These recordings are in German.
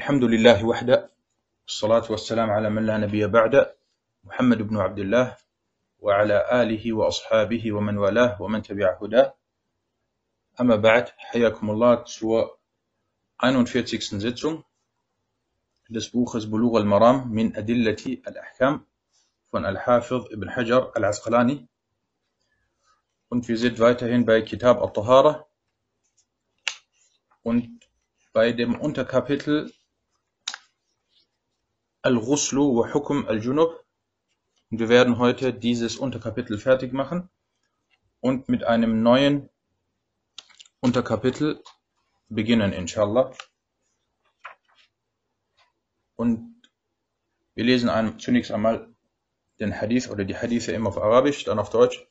الحمد لله وحده الصلاة والسلام على من لا نبي بعد محمد بن عبد الله وعلى آله وأصحابه ومن والاه ومن تبع هداه أما بعد حياكم الله سوى 41 Sitzung des Buches بلوغ المرام من أدلة الأحكام von الحافظ ابن حجر العسقلاني und wir sind weiterhin bei Kitab al-Tahara. Und bei dem Unterkapitel Al-Ghuslu wa Hukm al-Junub. Und wir werden heute dieses Unterkapitel fertig machen und mit einem neuen Unterkapitel beginnen, inshallah. Und wir lesen ein, zunächst einmal den Hadith oder die Hadithe immer auf Arabisch, dann auf Deutsch.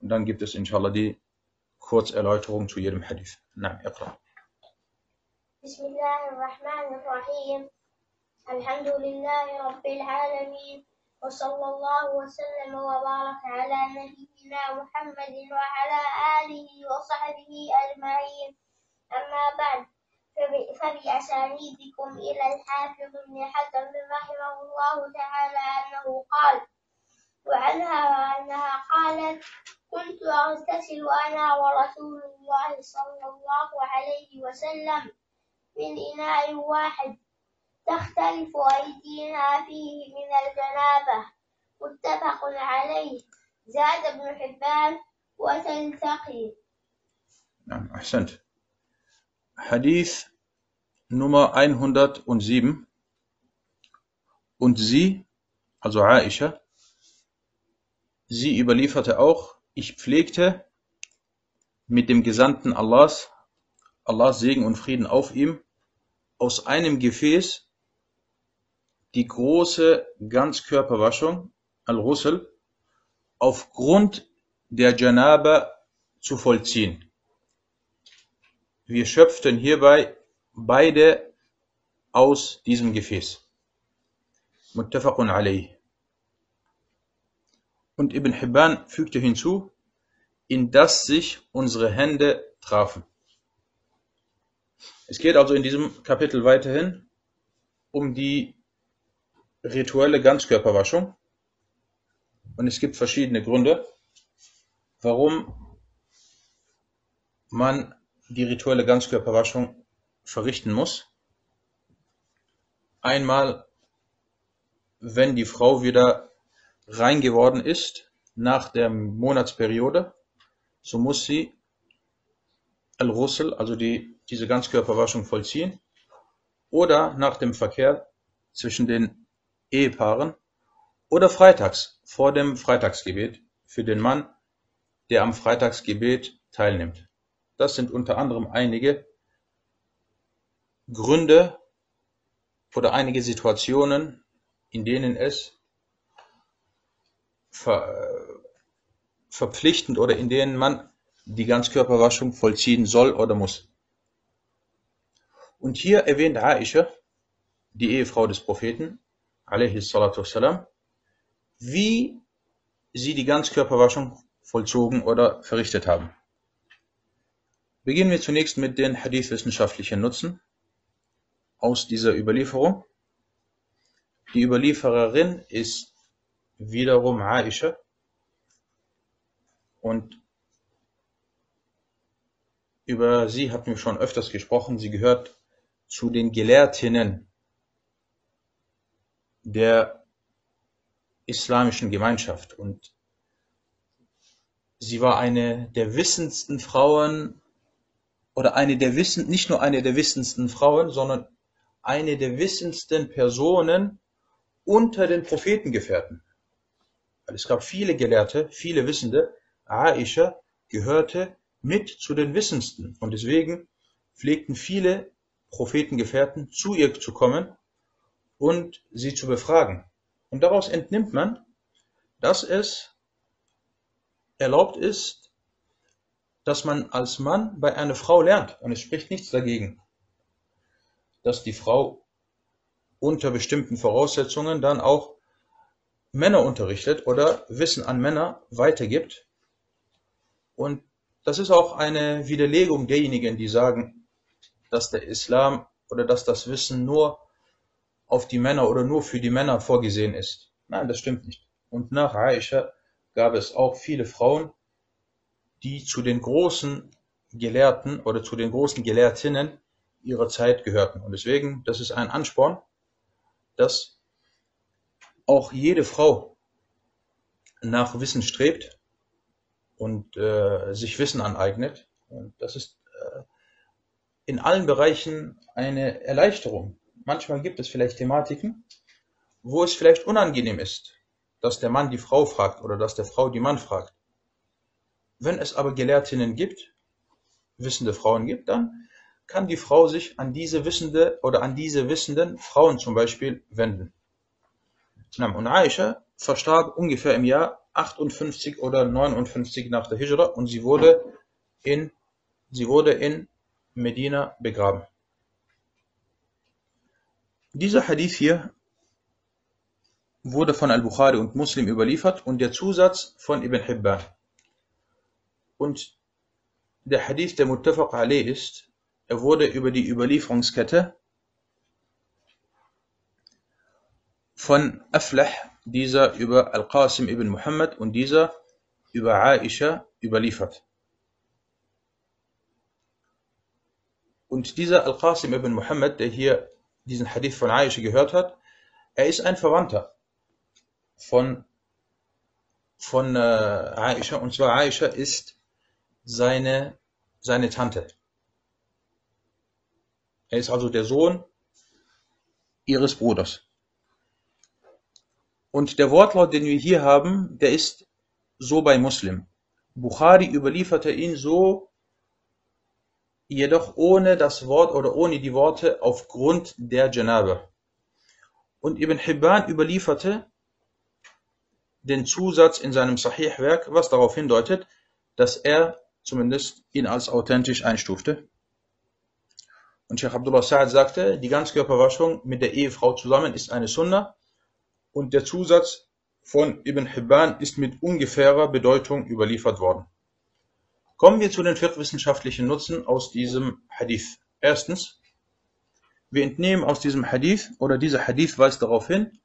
Und dann gibt es inshallah die Kurzerläuterung zu jedem Hadith. Na, اقرأ. بسم الله الرحمن الرحيم الحمد لله رب العالمين وصلى الله وسلم وبارك على نبينا محمد وعلى آله وصحبه أجمعين. أما بعد فب- فبأسانيدكم إلى الحافظ ابن حزم رحمه الله تعالى أنه قال وعنها وأنها قالت كنت أغتسل أنا ورسول الله صلى الله عليه وسلم من إناء واحد. تختلف أيدينا فيه من الجنابة متفق عليه زاد ابن حبان وتلتقي نعم أحسنت Hadith Nummer 107 und sie, also Aisha, sie überlieferte auch, ich pflegte mit dem Gesandten Allahs, Allahs Segen und Frieden auf ihm, aus einem Gefäß die große Ganzkörperwaschung, Al-Ghusl, aufgrund der Janaba zu vollziehen. Wir schöpften hierbei beide aus diesem Gefäß. Muttafaqun alayh. Und Ibn Hibban fügte hinzu, in das sich unsere Hände trafen. Es geht also in diesem Kapitel weiterhin um die rituelle Ganzkörperwaschung. Und es gibt verschiedene Gründe, warum man die rituelle Ganzkörperwaschung verrichten muss. Einmal, wenn die Frau wieder rein geworden ist nach der Monatsperiode, so muss sie Al-Ghusl, also die, diese Ganzkörperwaschung vollziehen. Oder nach dem Verkehr zwischen den Ehepaaren. Oder freitags, vor dem Freitagsgebet, für den Mann, der am Freitagsgebet teilnimmt. Das sind unter anderem einige Gründe oder einige Situationen, in denen es ver, verpflichtend oder in denen man die Ganzkörperwaschung vollziehen soll oder muss. Und hier erwähnt Aisha, die Ehefrau des Propheten, wassalam, wie sie die Ganzkörperwaschung vollzogen oder verrichtet haben. Beginnen wir zunächst mit den hadithwissenschaftlichen Nutzen aus dieser Überlieferung. Die Überliefererin ist wiederum Aisha und über sie hatten wir schon öfters gesprochen. Sie gehört zu den Gelehrtinnen der islamischen Gemeinschaft und sie war eine der wissendsten Frauen oder eine der wissen, nicht nur eine der wissendsten Frauen, sondern eine der wissendsten Personen unter den Prophetengefährten. Weil es gab viele Gelehrte, viele Wissende. Aisha gehörte mit zu den Wissendsten und deswegen pflegten viele Prophetengefährten zu ihr zu kommen und sie zu befragen. Und daraus entnimmt man, dass es erlaubt ist, dass man als Mann bei einer Frau lernt. Und es spricht nichts dagegen, dass die Frau unter bestimmten Voraussetzungen dann auch Männer unterrichtet oder Wissen an Männer weitergibt. Und das ist auch eine Widerlegung derjenigen, die sagen, dass der Islam oder dass das Wissen nur auf die Männer oder nur für die Männer vorgesehen ist. Nein, das stimmt nicht. Und nach Aisha gab es auch viele Frauen, die zu den großen Gelehrten oder zu den großen Gelehrtinnen ihrer Zeit gehörten. Und deswegen, das ist ein Ansporn, dass auch jede Frau nach Wissen strebt und äh, sich Wissen aneignet. Und das ist äh, in allen Bereichen eine Erleichterung. Manchmal gibt es vielleicht Thematiken, wo es vielleicht unangenehm ist, dass der Mann die Frau fragt oder dass der Frau die Mann fragt. Wenn es aber Gelehrtinnen gibt, wissende Frauen gibt, dann kann die Frau sich an diese wissende oder an diese wissenden Frauen zum Beispiel wenden. Und Aisha verstarb ungefähr im Jahr 58 oder 59 nach der Hijra und sie wurde in, sie wurde in Medina begraben. Dieser Hadith hier wurde von Al-Bukhari und Muslim überliefert und der Zusatz von Ibn Hibban. Und der Hadith, der Muttafaq Ali ist, er wurde über die Überlieferungskette von Aflah, dieser über Al-Qasim ibn Muhammad und dieser über Aisha überliefert. Und dieser Al-Qasim ibn Muhammad, der hier diesen Hadith von Aisha gehört hat, er ist ein Verwandter von, von äh, Aisha. Und zwar Aisha ist seine, seine Tante. Er ist also der Sohn ihres Bruders. Und der Wortlaut, den wir hier haben, der ist so bei Muslim. Bukhari überlieferte ihn so, jedoch ohne das Wort oder ohne die Worte aufgrund der Janabe. Und Ibn Hibban überlieferte den Zusatz in seinem Sahih-Werk, was darauf hindeutet, dass er zumindest ihn als authentisch einstufte. Und Sheikh Abdullah Sa'ad sagte, die Ganzkörperwaschung mit der Ehefrau zusammen ist eine Sunna und der Zusatz von Ibn Hibban ist mit ungefährer Bedeutung überliefert worden. Kommen wir zu den fiqh-wissenschaftlichen Nutzen aus diesem Hadith. Erstens, wir entnehmen aus diesem Hadith oder dieser Hadith weist darauf hin,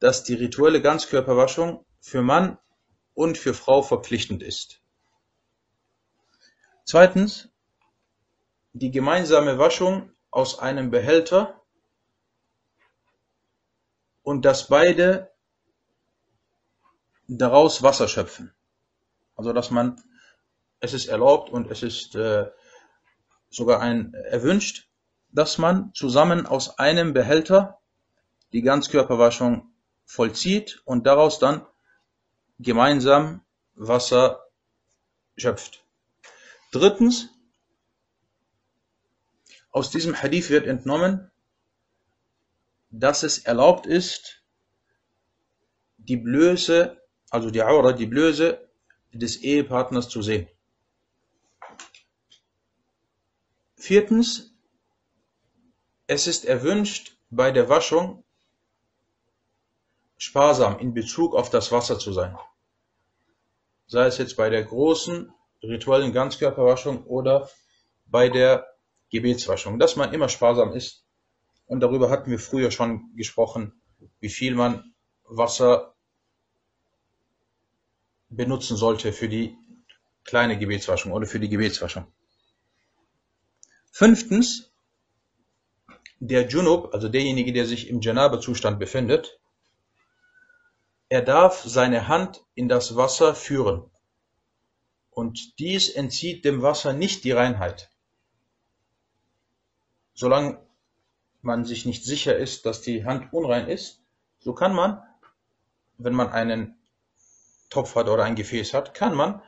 dass die rituelle Ganzkörperwaschung für Mann und für Frau verpflichtend ist. Zweitens, die gemeinsame Waschung aus einem Behälter und dass beide daraus Wasser schöpfen. Also dass man, es ist erlaubt und es ist äh, sogar ein erwünscht, dass man zusammen aus einem Behälter die Ganzkörperwaschung vollzieht und daraus dann gemeinsam Wasser schöpft. Drittens, aus diesem Hadith wird entnommen, dass es erlaubt ist, die Blöße, also die Aura, die Blöße des Ehepartners zu sehen. Viertens, es ist erwünscht, bei der Waschung sparsam in Bezug auf das Wasser zu sein. Sei es jetzt bei der großen rituellen Ganzkörperwaschung oder bei der Gebetswaschung, dass man immer sparsam ist. Und darüber hatten wir früher schon gesprochen, wie viel man Wasser benutzen sollte für die kleine Gebetswaschung oder für die Gebetswaschung. Fünftens, der Junub, also derjenige, der sich im Janabe-Zustand befindet, er darf seine Hand in das Wasser führen. Und dies entzieht dem Wasser nicht die Reinheit. Solange man sich nicht sicher ist, dass die Hand unrein ist, so kann man, wenn man einen Topf hat oder ein Gefäß hat, kann man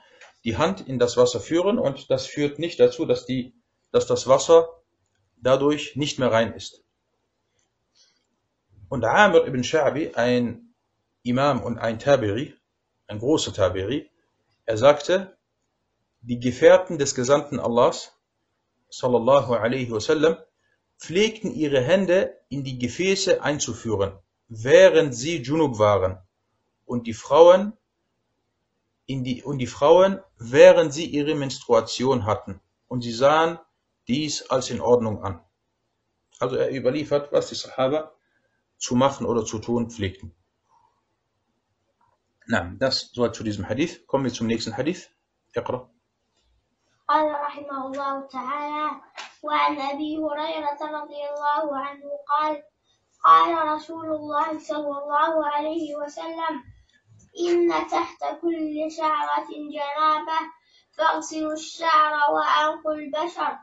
die Hand in das Wasser führen und das führt nicht dazu, dass, die, dass das Wasser dadurch nicht mehr rein ist. Und Amr ibn Sha'bi, ein Imam und ein Tabiri, ein großer Tabiri, er sagte, die Gefährten des Gesandten Allahs, sallallahu alaihi wasallam, pflegten ihre Hände in die Gefäße einzuführen, während sie Junub waren, und die Frauen in die, und die Frauen, während sie ihre Menstruation hatten, und sie sahen dies als in Ordnung an. Also er überliefert, was die Sahaba zu machen oder zu tun pflegten. Na, das soll zu diesem Hadith. Kommen wir zum nächsten Hadith. اقرأ. قال رحمه الله تعالى وعن أبي هريرة رضي الله عنه قال قال رسول الله صلى الله عليه وسلم إن تحت كل شعرة جنابة فاغسلوا الشعر وأنقوا البشر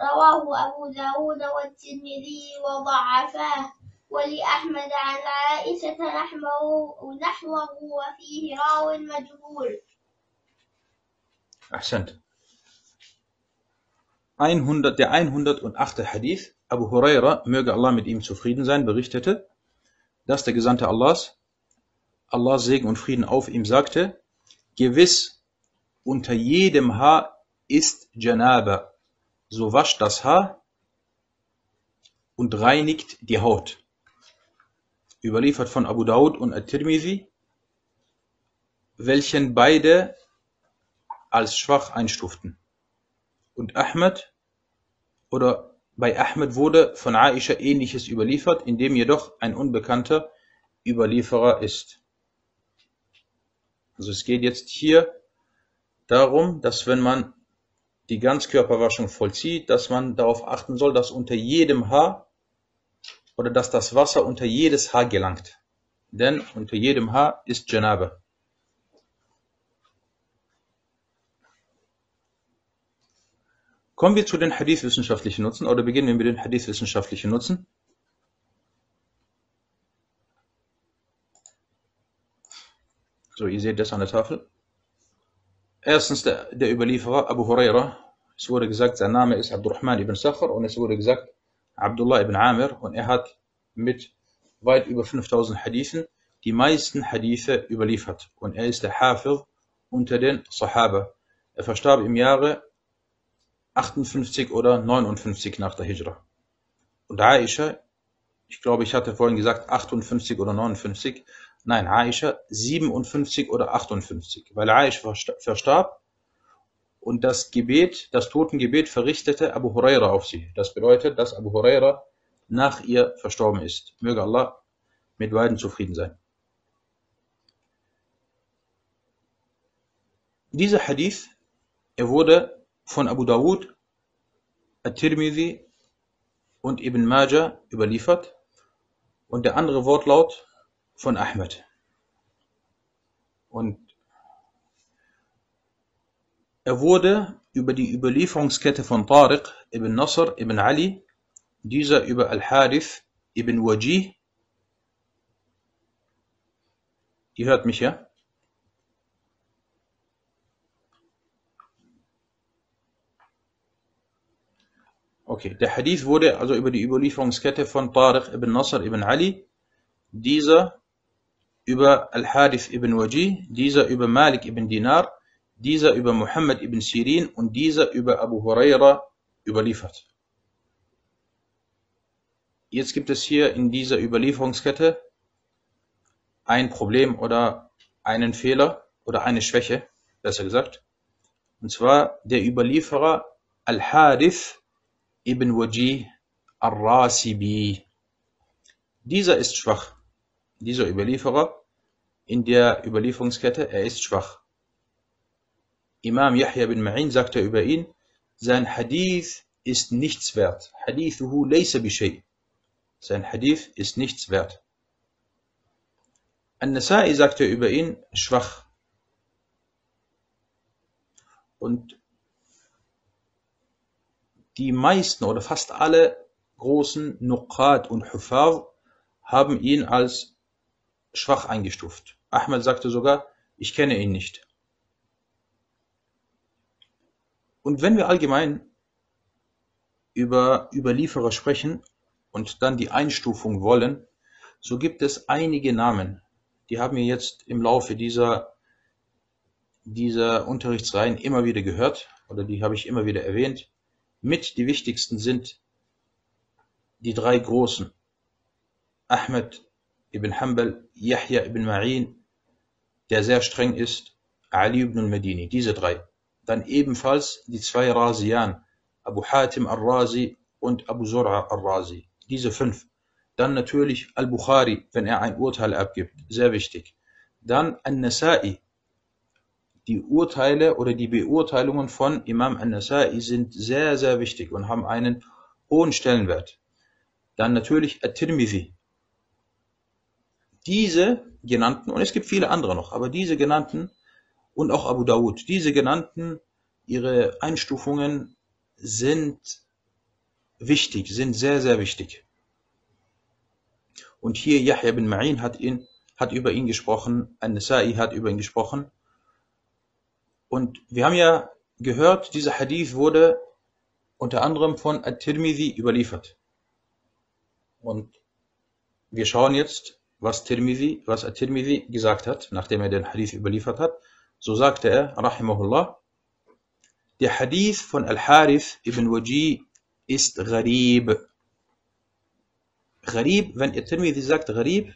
رواه أبو داود والترمذي وضعفاه ولأحمد عن عائشة نحوه, نحوه وفيه راو مجهول Ahsant. 100, der 108. Hadith, Abu Huraira, möge Allah mit ihm zufrieden sein, berichtete, dass der Gesandte Allahs, Allahs Segen und Frieden auf ihm sagte, gewiss, unter jedem Haar ist Janaba, so wascht das Haar und reinigt die Haut. Überliefert von Abu Daud und At-Tirmidhi, welchen beide als schwach einstuften. Und Ahmed oder bei Ahmed wurde von Aisha ähnliches überliefert, in dem jedoch ein unbekannter Überlieferer ist. Also es geht jetzt hier darum, dass wenn man die Ganzkörperwaschung vollzieht, dass man darauf achten soll, dass unter jedem Haar oder dass das Wasser unter jedes Haar gelangt. Denn unter jedem Haar ist Janaba. Kommen wir zu den Hadith-wissenschaftlichen Nutzen oder beginnen wir mit den Hadith-wissenschaftlichen Nutzen. So, ihr seht das an der Tafel. Erstens der, der Überlieferer Abu Huraira. Es wurde gesagt, sein Name ist Abdurrahman ibn Sakhar und es wurde gesagt Abdullah ibn Amir und er hat mit weit über 5000 Hadithen die meisten Hadithe überliefert und er ist der Hafiz unter den Sahaba. Er verstarb im Jahre 58 oder 59 nach der Hijra. Und Aisha, ich glaube, ich hatte vorhin gesagt 58 oder 59. Nein, Aisha 57 oder 58, weil Aisha verstarb und das Gebet, das Totengebet verrichtete Abu Huraira auf sie. Das bedeutet, dass Abu Huraira nach ihr verstorben ist. Möge Allah mit beiden zufrieden sein. Dieser Hadith, er wurde von Abu Dawud, At-Tirmidhi und Ibn Majah überliefert und der andere Wortlaut von Ahmed. Und er wurde über die Überlieferungskette von Tariq ibn Nasr ibn Ali, dieser über Al-Harith ibn Wajih, ihr hört mich ja, Okay, der Hadith wurde also über die Überlieferungskette von Tariq ibn Nasr ibn Ali, dieser über Al-Hadith ibn Wajih, dieser über Malik ibn Dinar, dieser über Muhammad ibn Sirin und dieser über Abu Huraira überliefert. Jetzt gibt es hier in dieser Überlieferungskette ein Problem oder einen Fehler oder eine Schwäche, besser gesagt. Und zwar der Überlieferer Al-Hadith ibn Wajih al-Rasibi. Dieser ist schwach. Dieser Überlieferer in der Überlieferungskette, er ist schwach. Imam Yahya bin Ma'in sagte über ihn, sein Hadith ist nichts wert. Hadithuhu laysa bishay. Sein Hadith ist nichts wert. An-Nasai sagte über ihn, schwach. Und die meisten oder fast alle großen Nuqat und Hufar haben ihn als schwach eingestuft. Ahmed sagte sogar, ich kenne ihn nicht. Und wenn wir allgemein über Überlieferer sprechen und dann die Einstufung wollen, so gibt es einige Namen, die haben wir jetzt im Laufe dieser, dieser Unterrichtsreihen immer wieder gehört oder die habe ich immer wieder erwähnt. Mit die wichtigsten sind die drei Großen, Ahmed ibn Hanbal, Yahya ibn Ma'in, der sehr streng ist, Ali ibn al-Madini, diese drei. Dann ebenfalls die zwei Razian, Abu Hatim al-Razi und Abu Zur'a al-Razi. diese fünf. Dann natürlich Al-Bukhari, wenn er ein Urteil abgibt, sehr wichtig. Dann An-Nasa'i. Die Urteile oder die Beurteilungen von Imam An-Nasa'i sind sehr, sehr wichtig und haben einen hohen Stellenwert. Dann natürlich At-Tirmidhi. Diese genannten, und es gibt viele andere noch, aber diese genannten und auch Abu Dawud, diese genannten, ihre Einstufungen sind wichtig, sind sehr, sehr wichtig. Und hier Yahya bin Ma'in hat, ihn, hat über ihn gesprochen, An-Nasa'i hat über ihn gesprochen. Und wir haben ja gehört, dieser Hadith wurde unter anderem von At-Tirmidhi überliefert. Und wir schauen jetzt, was Tirmidhi, was At-Tirmidhi gesagt hat, nachdem er den Hadith überliefert hat. So sagte er, Rahimahullah, der Hadith von Al-Harith ibn Wajih ist Gharib. Gharib, wenn Tirmidhi sagt Gharib,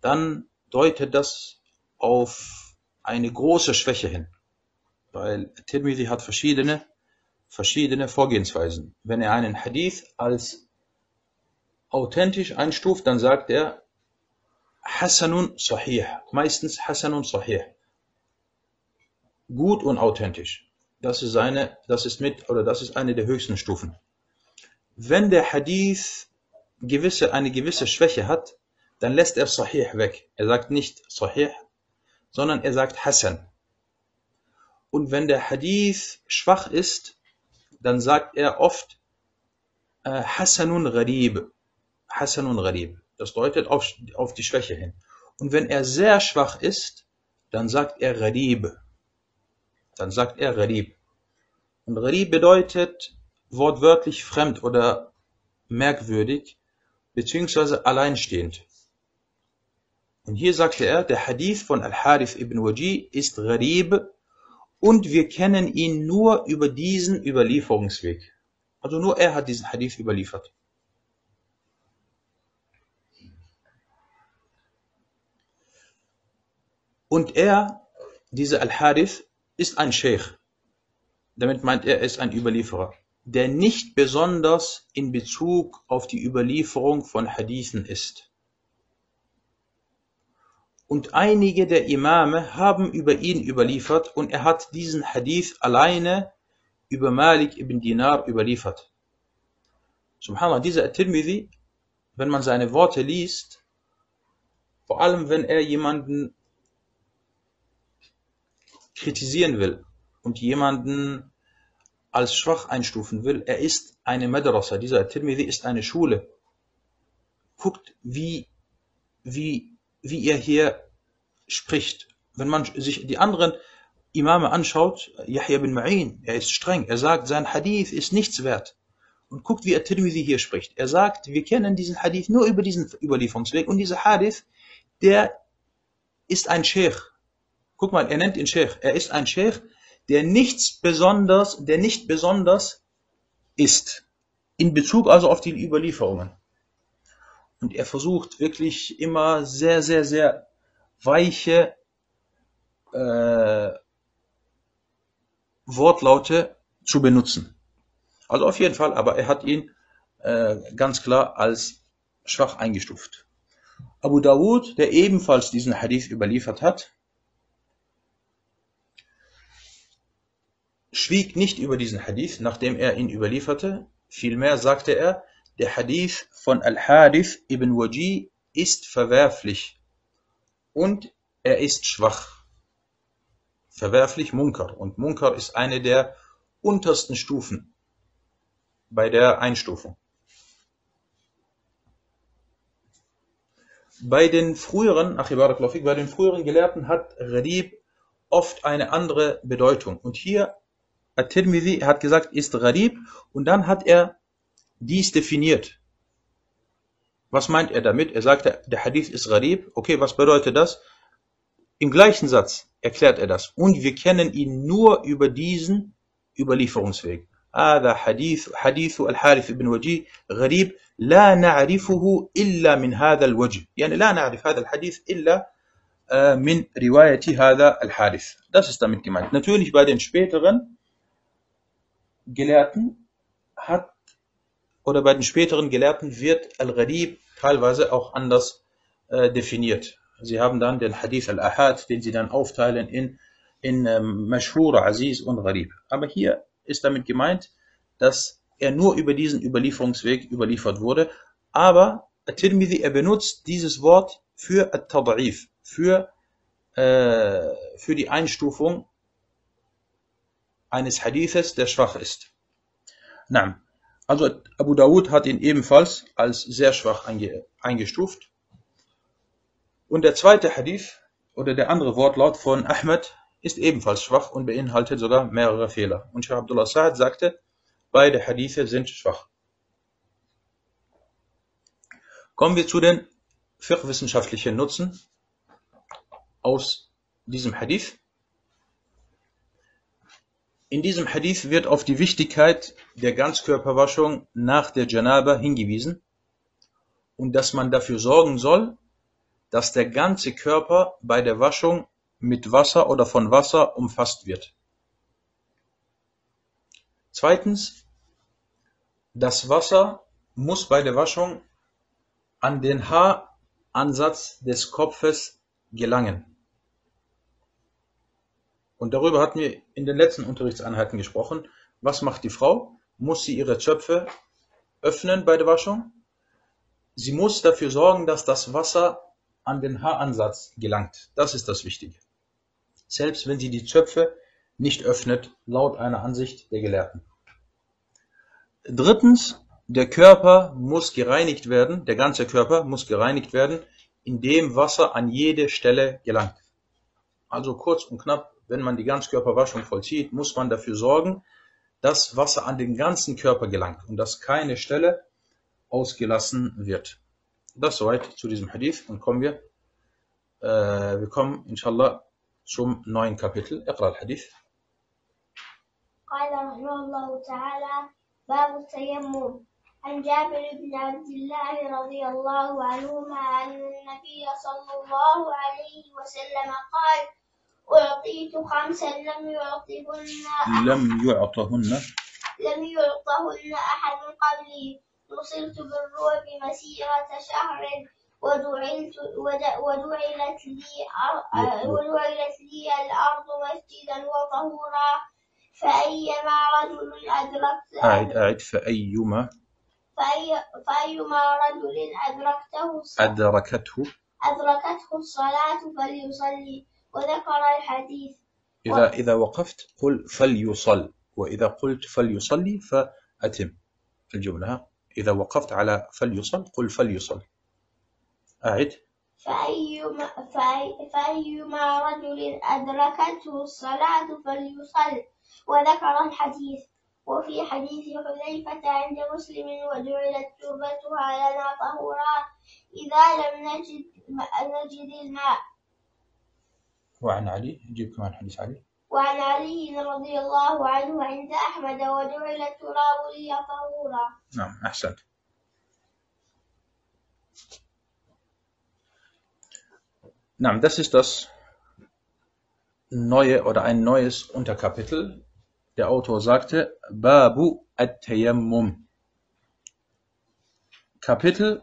dann deutet das auf eine große Schwäche hin. Weil Tirmidhi hat verschiedene, verschiedene Vorgehensweisen. Wenn er einen Hadith als authentisch einstuft, dann sagt er Hasanun Sahih. Meistens Hasanun Sahih. Gut und authentisch. Das ist eine, das ist mit, oder das ist eine der höchsten Stufen. Wenn der Hadith gewisse, eine gewisse Schwäche hat, dann lässt er Sahih weg. Er sagt nicht Sahih, sondern er sagt Hassan. Und wenn der Hadith schwach ist, dann sagt er oft äh, Hassanun Gharib. Hassanun Gharib. Das deutet auf, auf die Schwäche hin. Und wenn er sehr schwach ist, dann sagt er Gharib. Dann sagt er Gharib. Und Gharib bedeutet wortwörtlich fremd oder merkwürdig beziehungsweise alleinstehend. Und hier sagte er, der Hadith von Al-Harith ibn Wajih ist Gharib und wir kennen ihn nur über diesen Überlieferungsweg. Also nur er hat diesen Hadith überliefert. Und er, dieser Al-Harith, ist ein Sheikh. Damit meint er, er ist ein Überlieferer der nicht besonders in Bezug auf die Überlieferung von Hadithen ist. Und einige der Imame haben über ihn überliefert und er hat diesen Hadith alleine über Malik ibn Dinar überliefert. Subhanallah, dieser At-Tirmidhi, wenn man seine Worte liest, vor allem wenn er jemanden kritisieren will und jemanden als schwach einstufen will, er ist eine Madrasa, dieser Tirmidhi ist eine Schule. Guckt, wie, wie, wie er hier spricht. Wenn man sich die anderen Imame anschaut, Yahya bin Ma'in, er ist streng, er sagt, sein Hadith ist nichts wert. Und guckt, wie At-Tirmidhi hier spricht. Er sagt, wir kennen diesen Hadith nur über diesen Überlieferungsweg und dieser Hadith, der ist ein Sheikh. Guck mal, er nennt ihn Sheikh. Er ist ein Sheikh, der nichts besonders, der nicht besonders ist. In Bezug also auf die Überlieferungen. Und er versucht wirklich immer sehr, sehr, sehr weiche äh, Wortlaute zu benutzen. Also auf jeden Fall, aber er hat ihn äh, ganz klar als schwach eingestuft. Abu Dawud, der ebenfalls diesen Hadith überliefert hat, schwieg nicht über diesen Hadith, nachdem er ihn überlieferte, vielmehr sagte er, der Hadith von Al-Harith ibn Wajih ist verwerflich und er ist schwach. Verwerflich Munkar. Und Munkar ist eine der untersten Stufen bei der Einstufung. Bei den früheren, bei den früheren Gelehrten hat Gharib oft eine andere Bedeutung. Und hier At-Tirmidhi hat gesagt, ist Gharib und dann hat er dies definiert. Was meint er damit? Er sagte, der Hadith ist Gharib. Okay, was bedeutet das? Im gleichen Satz erklärt er das. Und wir kennen ihn nur über diesen Überlieferungsweg. هذا حديث حديث الحارث بن وجيه غريب لا نعرفه إلا من هذا الوجه يعني لا نعرف هذا الحديث إلا من رواية هذا الحارث das ist damit gemeint natürlich bei den späteren Gelehrten hat oder bei den späteren Gelehrten wird Al-Gharib teilweise auch anders äh, definiert. Sie haben dann den Hadith Al-Ahad, den sie dann aufteilen in, in ähm, Mashhur, Aziz und Gharib. Aber hier ist damit gemeint, dass er nur über diesen Überlieferungsweg überliefert wurde. Aber At-Tirmidhi, er benutzt dieses Wort für At-Tad'if, für, äh, für die Einstufung eines Hadithes, der schwach ist. Naam. Also Abu Dawud hat ihn ebenfalls als sehr schwach einge eingestuft. Und der zweite Hadith oder der andere Wortlaut von Ahmed ist ebenfalls schwach und beinhaltet sogar mehrere Fehler. Und Sheikh Abdullah Sa'ad sagte, beide Hadithe sind schwach. Kommen wir zu den fiqh-wissenschaftlichen Nutzen aus diesem Hadith. In diesem Hadith wird auf die Wichtigkeit der Ganzkörperwaschung nach der Janaba hingewiesen und dass man dafür sorgen soll, dass der ganze Körper bei der Waschung mit Wasser oder von Wasser umfasst wird. Zweitens, das Wasser muss bei der Waschung an den Haaransatz des Kopfes gelangen. Und darüber hatten wir in den letzten Unterrichtseinheiten gesprochen. Was macht die Frau? Muss sie ihre Zöpfe öffnen bei der Waschung? Sie muss dafür sorgen, dass das Wasser an den Haaransatz gelangt. Das ist das Wichtige. Selbst wenn sie die Zöpfe nicht öffnet, laut einer Ansicht der Gelehrten. Drittens, der Körper muss gereinigt werden, der ganze Körper muss gereinigt werden, indem Wasser an jede Stelle gelangt. Also kurz und knapp, wenn man die Ganzkörperwaschung vollzieht, muss man dafür sorgen, dass Wasser an den ganzen Körper gelangt und dass keine Stelle ausgelassen wird. Das soweit zu diesem Hadith und kommen wir, äh, wir kommen inshallah zum neuen Kapitel. Iqra al-Hadith. قال رحمه الله تعالى باب التيمم عن جابر بن عبد الله رضي الله عنهما أن النبي صلى الله عليه وسلم قال أعطيت خمسا لم يعطهن لم يعطهن؟ لم يعطهن أحد قبلي. نصرت بالرعب مسيرة شهر ودعلت ود- ودعلت لي ودعلت لي الأرض مسجدا وطهورا. فأيما رجل أدركت أعد أعد. فأيما؟ فأي فأيما رجل أدركته أدركته؟ أدركته الصلاة فليصلي. وذكر الحديث. إذا إذا وقفت قل فليصل وإذا قلت فليصلي فأتم الجملة؟ إذا وقفت على فليصل قل فليصل. أعد. فأيما, فأي فأيما رجل أدركته الصلاة فليصل. وذكر الحديث. وفي حديث حذيفة عند مسلم وجعلت تربتها لنا طهورا إذا لم نجد نجد الماء. وعن علي جيب كمان حديث علي وعن علي رضي الله عنه عند أحمد وجعل التراب لي طهورا نعم أحسنت Nein, das ist das neue oder ein neues Unterkapitel. Der Autor sagte, Babu at-Tayammum. Kapitel,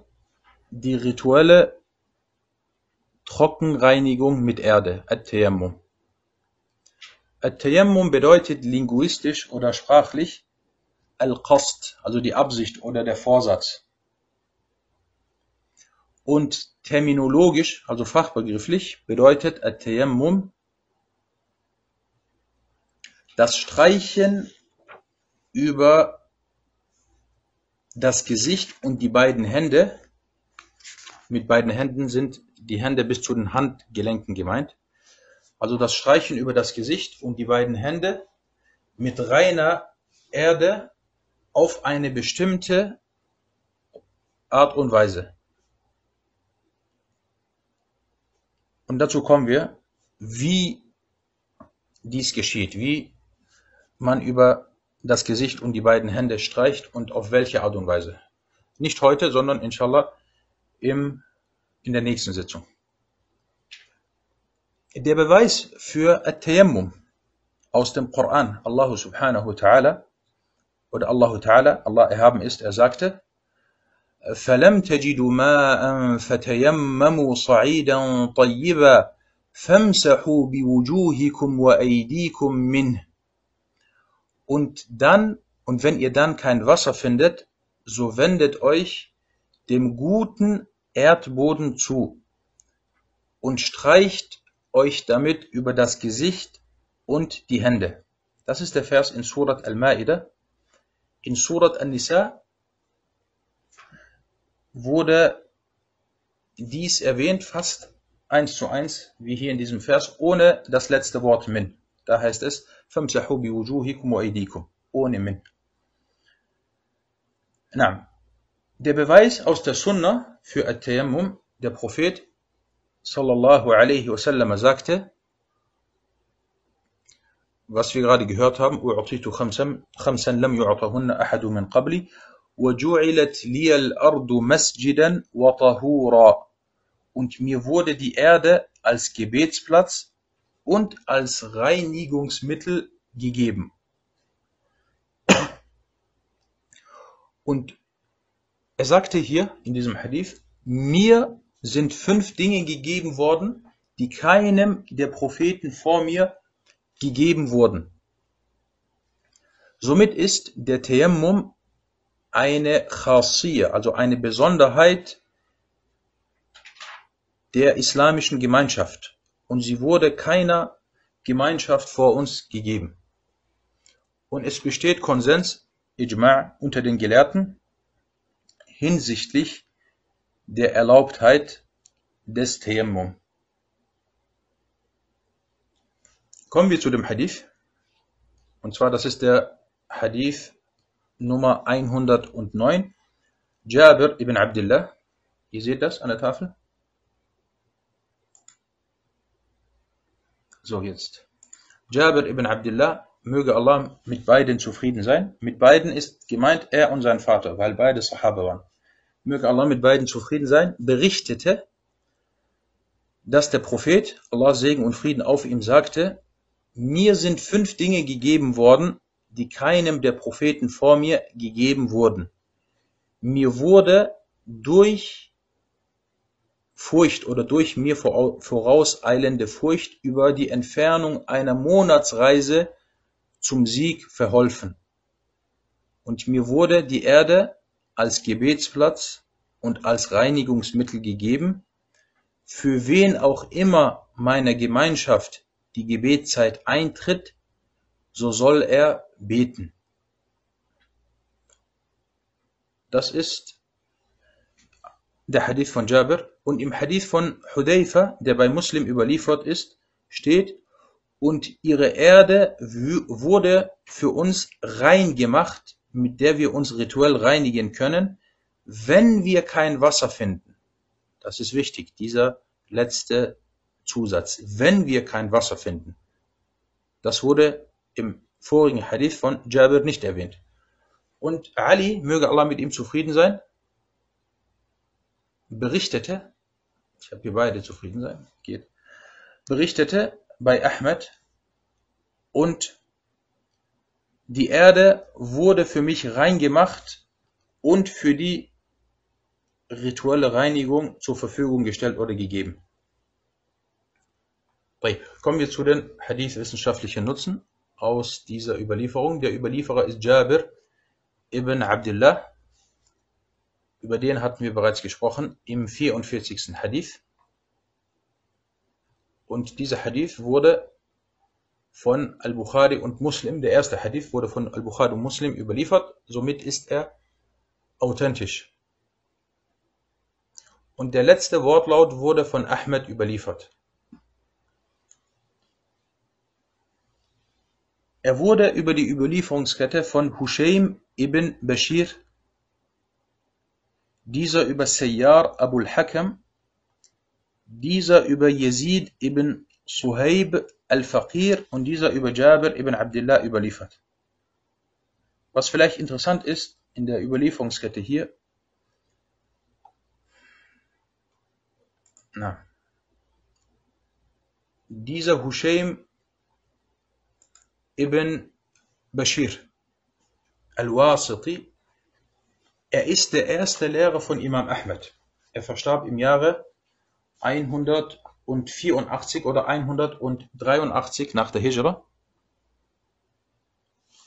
die rituelle Trockenreinigung mit Erde, at-Tayammum. At-Tayammum bedeutet linguistisch oder sprachlich Al-Qasd, also die Absicht oder der Vorsatz. Und terminologisch, also fachbegrifflich, bedeutet At-Tayammum das Streichen über das Gesicht und die beiden Hände. Mit beiden Händen sind die Hände bis zu den Handgelenken gemeint. Also das Streichen über das Gesicht und die beiden Hände mit reiner Erde auf eine bestimmte Art und Weise. Und dazu kommen wir, wie dies geschieht, wie man über das Gesicht und die beiden Hände streicht und auf welche Art und Weise. Nicht heute, sondern inshallah im, in der nächsten Sitzung. Der Beweis für At-Tayammum aus dem Koran, Allah subhanahu wa ta'ala, oder Allah Ta'ala, Allah erhaben ist, er sagte, فلم تجدوا ماء فتيمموا صعيدا طيبا فامسحوا بوجوهكم وأيديكم منه und dann und wenn ihr dann kein Wasser findet so wendet euch dem guten Erdboden zu und streicht euch damit über das Gesicht und die Hände. Das ist der Vers in Surat Al-Ma'idah. In Surat An-Nisa wurde dies erwähnt, fast eins zu eins, wie hier in diesem Vers, ohne das letzte Wort min. Da heißt es, فَمْسَحُوا بِوُجُوهِكُمْ وَأَيْدِيكُمْ Ohne min. Na, der Beweis aus der Sunna für At-Tayammum, der Prophet sallallahu alaihi wasallam sagte, was wir gerade gehört haben, أُعْطِيتُ خَمْسًا لَمْ يُعْطَهُنَّ أَحَدٌ مِنْ قَبْلِ وَجُعِلَتْ لِيَ الْأَرْضُ مَسْجِدًا وَطَهُورًا Und mir wurde die Erde als Gebetsplatz und als Reinigungsmittel gegeben. Und er sagte hier in diesem Hadith, mir sind fünf Dinge gegeben worden, die keinem der Propheten vor mir gegeben wurden. Somit ist der Tayammum eine Khasiyya, also eine Besonderheit der islamischen Gemeinschaft. Und sie wurde keiner Gemeinschaft vor uns gegeben. Und es besteht Konsens, Ijma' unter den Gelehrten hinsichtlich der Erlaubtheit des Tayammum. Kommen wir zu dem Hadith. Und zwar, das ist der Hadith Nummer 109. Jabir ibn Abdullah. Ihr seht das an der Tafel? So, jetzt. Jabir ibn Abdullah, möge Allah mit beiden zufrieden sein. Mit beiden ist gemeint er und sein Vater, weil beide Sahaba waren. Möge Allah mit beiden zufrieden sein, berichtete, dass der Prophet, Allah Segen und Frieden auf ihm, sagte, mir sind fünf Dinge gegeben worden, die keinem der Propheten vor mir gegeben wurden. Mir wurde durch Furcht oder durch mir vorauseilende Furcht über die Entfernung einer Monatsreise zum Sieg verholfen. Und mir wurde die Erde als Gebetsplatz und als Reinigungsmittel gegeben, für wen auch immer meiner Gemeinschaft die Gebetszeit eintritt, so soll er beten. Das ist der Hadith von Jabir. Und im Hadith von Hudayfa, der bei Muslim überliefert ist, steht, und ihre Erde wurde für uns rein gemacht, mit der wir uns rituell reinigen können, wenn wir kein Wasser finden. Das ist wichtig, dieser letzte Zusatz. Wenn wir kein Wasser finden. Das wurde im vorigen Hadith von Jabir nicht erwähnt. Und Ali, möge Allah mit ihm zufrieden sein, berichtete, ich habe hier beide zufrieden sein, geht, berichtete bei Ahmed und die Erde wurde für mich rein gemacht und für die rituelle Reinigung zur Verfügung gestellt oder gegeben. Kommen wir zu den Hadith-wissenschaftlichen Nutzen aus dieser Überlieferung. Der Überlieferer ist Jabir ibn Abdullah. Über den hatten wir bereits gesprochen im 44. Hadith. Und dieser Hadith wurde von Al-Bukhari und Muslim, der erste Hadith wurde von Al-Bukhari und Muslim überliefert, somit ist er authentisch. Und der letzte Wortlaut wurde von Ahmed überliefert. Er wurde über die Überlieferungskette von Hushaym ibn Bashir, dieser über Sayyar Abul Hakam, dieser über Yazid ibn Suhaib al-Faqir und dieser über Jabir ibn Abdullah überliefert. Was vielleicht interessant ist in der Überlieferungskette hier, na, dieser Hushaym ibn Bashir al-Wasiti, er ist der erste Lehrer von Imam Ahmed. Er verstarb im Jahre 184 oder 183 nach der Hijra.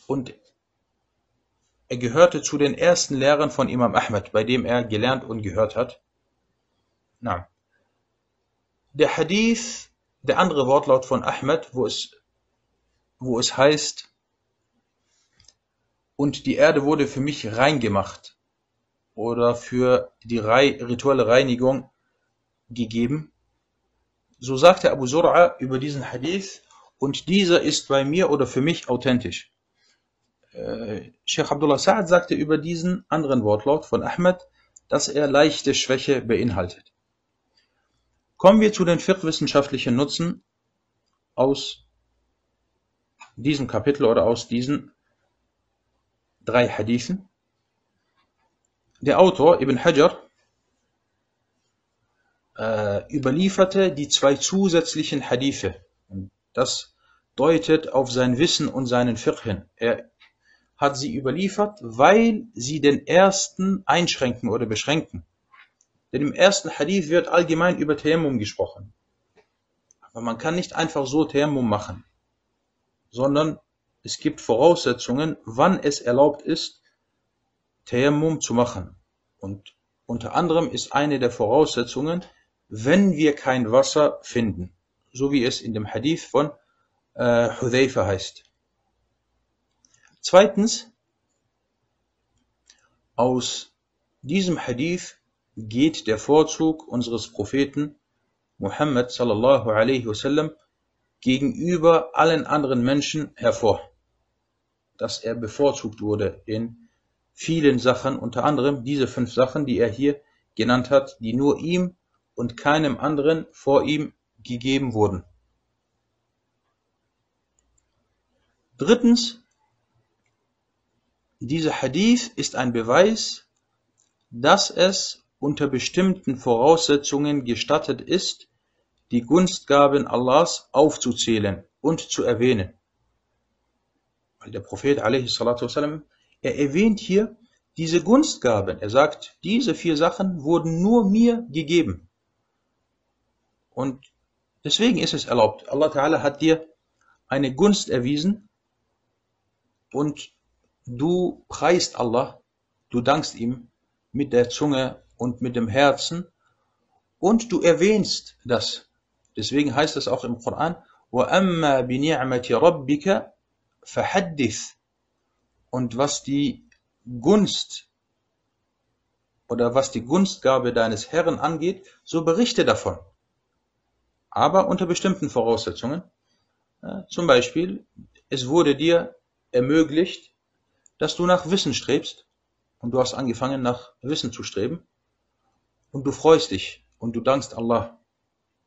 Und er gehörte zu den ersten Lehrern von Imam Ahmed, bei dem er gelernt und gehört hat. Na. Der Hadith, der andere Wortlaut von Ahmed, wo es, wo es heißt, und die Erde wurde für mich rein gemacht oder für die rituelle Reinigung gegeben. So sagte Abu Sur'a über diesen Hadith, und dieser ist bei mir oder für mich authentisch. Äh, Sheikh Abdullah Sa'ad sagte über diesen anderen Wortlaut von Ahmed, dass er leichte Schwäche beinhaltet. Kommen wir zu den fiqh-wissenschaftlichen Nutzen aus diesem Kapitel oder aus diesen drei Hadithen. Der Autor Ibn Hajar überlieferte die zwei zusätzlichen Hadithe. Das deutet auf sein Wissen und seinen Fiqh hin. Er hat sie überliefert, weil sie den ersten einschränken oder beschränken. Denn im ersten Hadith wird allgemein über Tayammum gesprochen. Aber man kann nicht einfach so Tayammum machen, sondern es gibt Voraussetzungen, wann es erlaubt ist, Tayammum zu machen. Und unter anderem ist eine der Voraussetzungen, wenn wir kein Wasser finden, so wie es in dem Hadith von äh, Hudhaifa heißt. Zweitens, aus diesem Hadith geht der Vorzug unseres Propheten Muhammad sallallahu alaihi wasallam gegenüber allen anderen Menschen hervor, dass er bevorzugt wurde in vielen Sachen, unter anderem diese fünf Sachen, die er hier genannt hat, die nur ihm und keinem anderen vor ihm gegeben wurden. Drittens, dieser Hadith ist ein Beweis, dass es unter bestimmten Voraussetzungen gestattet ist, die Gunstgaben Allahs aufzuzählen und zu erwähnen. Weil der Prophet والسلام, er erwähnt hier diese Gunstgaben. Er sagt, diese vier Sachen wurden nur mir gegeben. Und deswegen ist es erlaubt. Allah Ta'ala hat dir eine Gunst erwiesen und Du preist Allah, du dankst ihm mit der Zunge und mit dem Herzen und du erwähnst das. Deswegen heißt es auch im Koran, وَأَمَّا بِنِعْمَةِ رَبِّكَ فَحَدِّث Und was die Gunst oder was die Gunstgabe deines Herrn angeht, so berichte davon. Aber unter bestimmten Voraussetzungen. Zum Beispiel, es wurde dir ermöglicht, dass du nach Wissen strebst und du hast angefangen nach Wissen zu streben und du freust dich und du dankst Allah.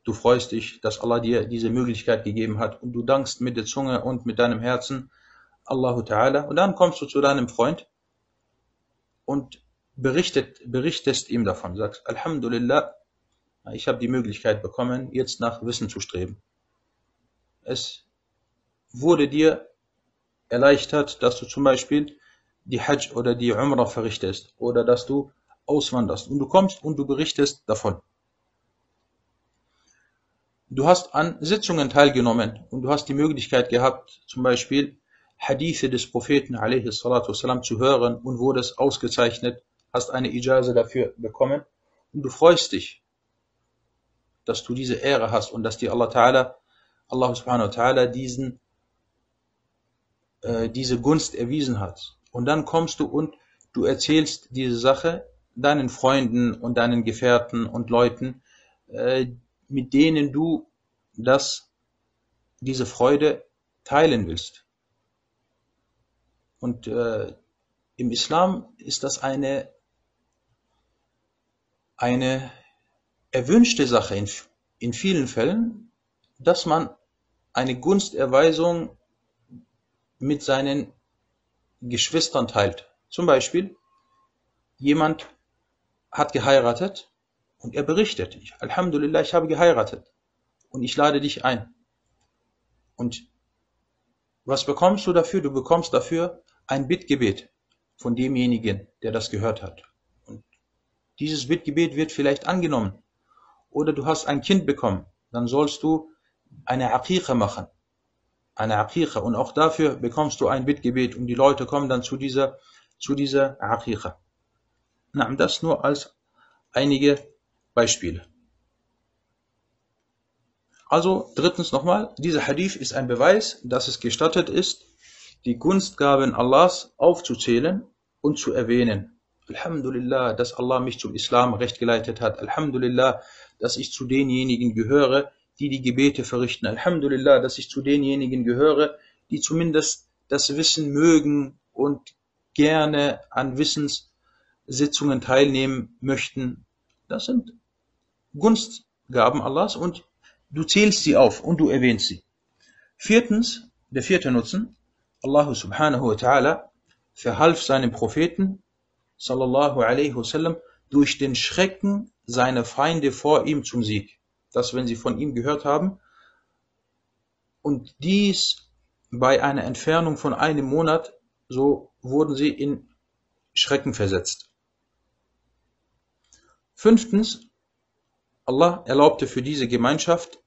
Du freust dich, dass Allah dir diese Möglichkeit gegeben hat und du dankst mit der Zunge und mit deinem Herzen Allahu Ta'ala und dann kommst du zu deinem Freund und berichtet, berichtest ihm davon, sagst Alhamdulillah, ich habe die Möglichkeit bekommen, jetzt nach Wissen zu streben. Es wurde dir erleichtert, dass du zum Beispiel die Hajj oder die Umrah verrichtest oder dass du auswanderst und du kommst und du berichtest davon. Du hast an Sitzungen teilgenommen und du hast die Möglichkeit gehabt, zum Beispiel Hadithe des Propheten والسلام, zu hören und wurdest ausgezeichnet, hast eine Ijaze dafür bekommen und du freust dich, dass du diese Ehre hast und dass dir Allah Ta'ala, Allah subhanahu wa ta'ala diesen äh, diese Gunst erwiesen hat. Und dann kommst du und du erzählst diese Sache deinen Freunden und deinen Gefährten und Leuten, äh, mit denen du das, diese Freude teilen willst. Und äh, im Islam ist das eine, eine erwünschte Sache in, in vielen Fällen, dass man eine Gunsterweisung mit seinen Geschwistern teilt. Zum Beispiel, jemand hat geheiratet und er berichtet, Alhamdulillah, ich habe geheiratet und ich lade dich ein. Und was bekommst du dafür? Du bekommst dafür ein Bittgebet. von demjenigen, der das gehört hat. Und dieses Bittgebet wird vielleicht angenommen. Oder du hast ein Kind bekommen, dann sollst du eine Aqiqa machen. Eine Aqiqa. Und auch dafür bekommst du ein Bittgebet und die Leute kommen dann zu dieser, zu dieser Aqiqa. Na, das nur als einige Beispiele. Also drittens nochmal, dieser Hadith ist ein Beweis, dass es gestattet ist, die Gunstgaben Allahs aufzuzählen und zu erwähnen. Alhamdulillah, dass Allah mich zum Islam recht geleitet hat. Alhamdulillah, dass ich zu denjenigen gehöre, die die Gebete verrichten. Alhamdulillah, dass ich zu denjenigen gehöre, die zumindest das Wissen mögen und gerne an Wissenssitzungen teilnehmen möchten. Das sind Gunstgaben Allahs und du zählst sie auf und du erwähnst sie. Viertens, der vierte Nutzen, Allah subhanahu wa ta'ala verhalf seinem Propheten sallallahu alaihi wasallam durch den Schrecken seiner Feinde vor ihm zum Sieg. Das, wenn sie von ihm gehört haben. Und dies bei einer Entfernung von einem Monat, so wurden sie in Schrecken versetzt. Fünftens, Allah erlaubte für diese Gemeinschaft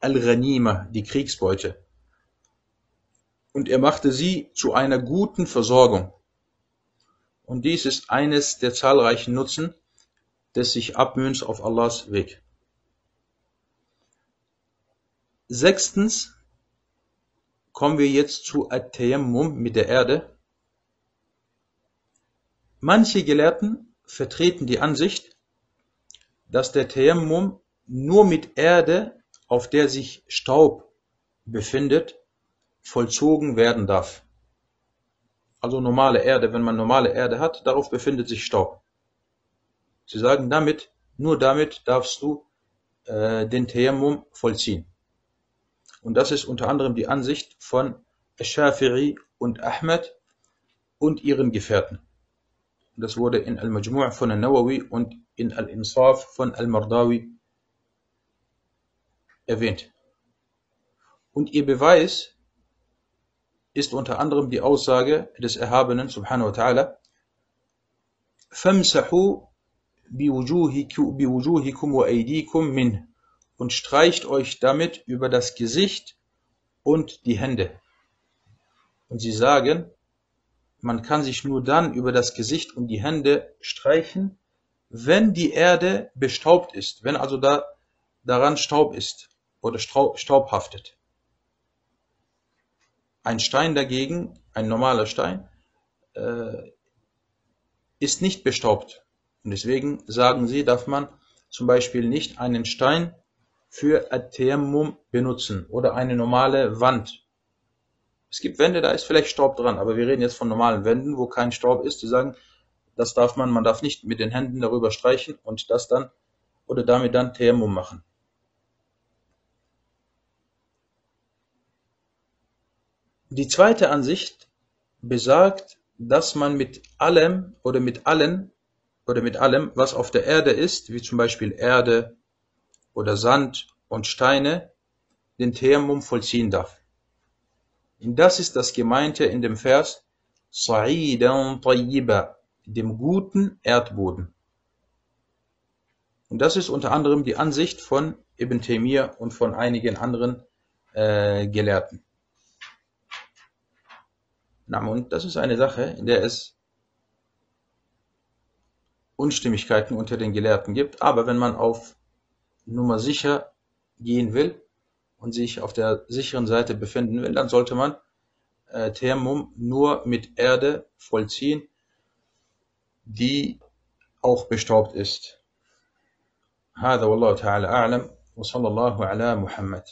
Al-Ghanima, die Kriegsbeute. Und er machte sie zu einer guten Versorgung. Und dies ist eines der zahlreichen Nutzen des sich Abmühens auf Allahs Weg. Sechstens kommen wir jetzt zu At-Tayammum mit der Erde. Manche Gelehrten vertreten die Ansicht, dass der Tayammum nur mit Erde, auf der sich Staub befindet, vollzogen werden darf. Also normale Erde, wenn man normale Erde hat, darauf befindet sich Staub. Sie sagen damit, nur damit darfst du äh, den Tayammum vollziehen. Und das ist unter anderem die Ansicht von Shafi'i und Ahmed und ihren Gefährten. Das wurde in Al-Majmu' von Al-Nawawi und in Al-Insaf von Al-Mardawi erwähnt. Und ihr Beweis ist unter anderem die Aussage des Erhabenen subhanahu wa ta'ala فَامْسَحُوا بِوُجُوهِكُمْ وَأَيْدِيكُمْ مِنْهُ und streicht euch damit über das Gesicht und die Hände. Und sie sagen, man kann sich nur dann über das Gesicht und die Hände streichen, wenn die Erde bestaubt ist, wenn also da daran Staub ist oder Staub haftet. Ein Stein dagegen, ein normaler Stein, äh, ist nicht bestaubt. Und deswegen sagen sie, darf man zum Beispiel nicht einen Stein für At-Tayammum benutzen oder eine normale Wand. Es gibt Wände, da ist vielleicht Staub dran, aber wir reden jetzt von normalen Wänden, wo kein Staub ist. Die sagen, das darf man, man darf nicht mit den Händen darüber streichen und das dann oder damit dann Tayammum machen. Die zweite Ansicht besagt, dass man mit allem oder mit allen oder mit allem, was auf der Erde ist, wie zum Beispiel Erde, oder Sand und Steine den Tayammum vollziehen darf. Und das ist das Gemeinte in dem Vers Sa'idan tayyiba, dem guten Erdboden. Und das ist unter anderem die Ansicht von Ibn Taymiyyah und von einigen anderen äh, Gelehrten. Und das ist eine Sache, in der es Unstimmigkeiten unter den Gelehrten gibt. Aber wenn man auf Nummer sicher gehen will und sich auf der sicheren Seite befinden will, dann sollte man äh, Thermum nur mit Erde vollziehen, die auch bestaubt ist. هذا والله تعالى أعلم وصلى الله على محمد